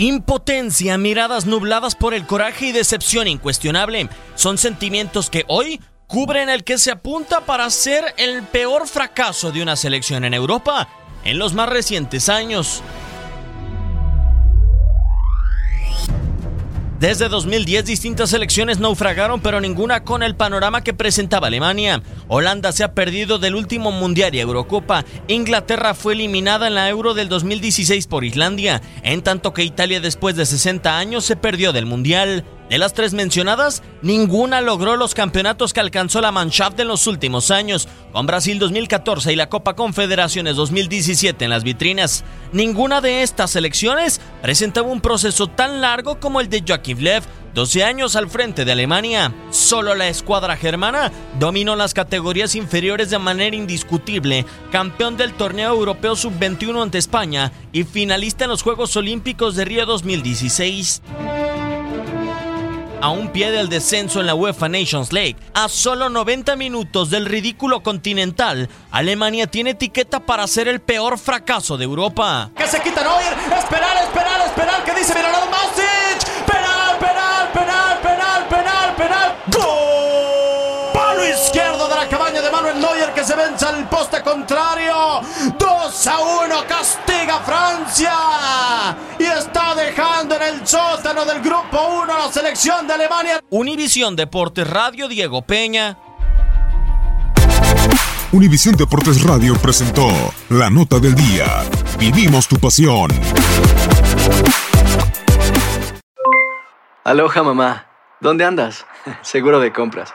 Impotencia, miradas nubladas por el coraje y decepción incuestionable son sentimientos que hoy cubren el que se apunta para ser el peor fracaso de una selección en Europa en los más recientes años. Desde 2010 distintas selecciones naufragaron, pero ninguna con el panorama que presentaba Alemania. Holanda se ha perdido del último Mundial y Eurocopa. Inglaterra fue eliminada en la Euro del 2016 por Islandia, en tanto que Italia después de 60 años se perdió del Mundial. De las tres mencionadas, ninguna logró los campeonatos que alcanzó la Mannschaft en los últimos años, con Brasil 2014 y la Copa Confederaciones 2017 en las vitrinas. Ninguna de estas selecciones presentaba un proceso tan largo como el de Joachim Lev, 12 años al frente de Alemania. Solo la escuadra germana dominó las categorías inferiores de manera indiscutible, campeón del torneo europeo sub-21 ante España y finalista en los Juegos Olímpicos de Río 2016 a un pie del descenso en la UEFA Nations League. A solo 90 minutos del ridículo continental, Alemania tiene etiqueta para ser el peor fracaso de Europa. Que se quita Neuer, esperar, esperar, esperar, que dice Miraldo Masic. Izquierdo de la cabaña de Manuel Neuer que se vence al poste contrario. 2 a 1 castiga Francia y está dejando en el sótano del grupo 1 la selección de Alemania. Univisión Deportes Radio Diego Peña. Univisión Deportes Radio presentó La Nota del Día. Vivimos tu pasión. Aloha mamá, ¿dónde andas? Seguro de compras.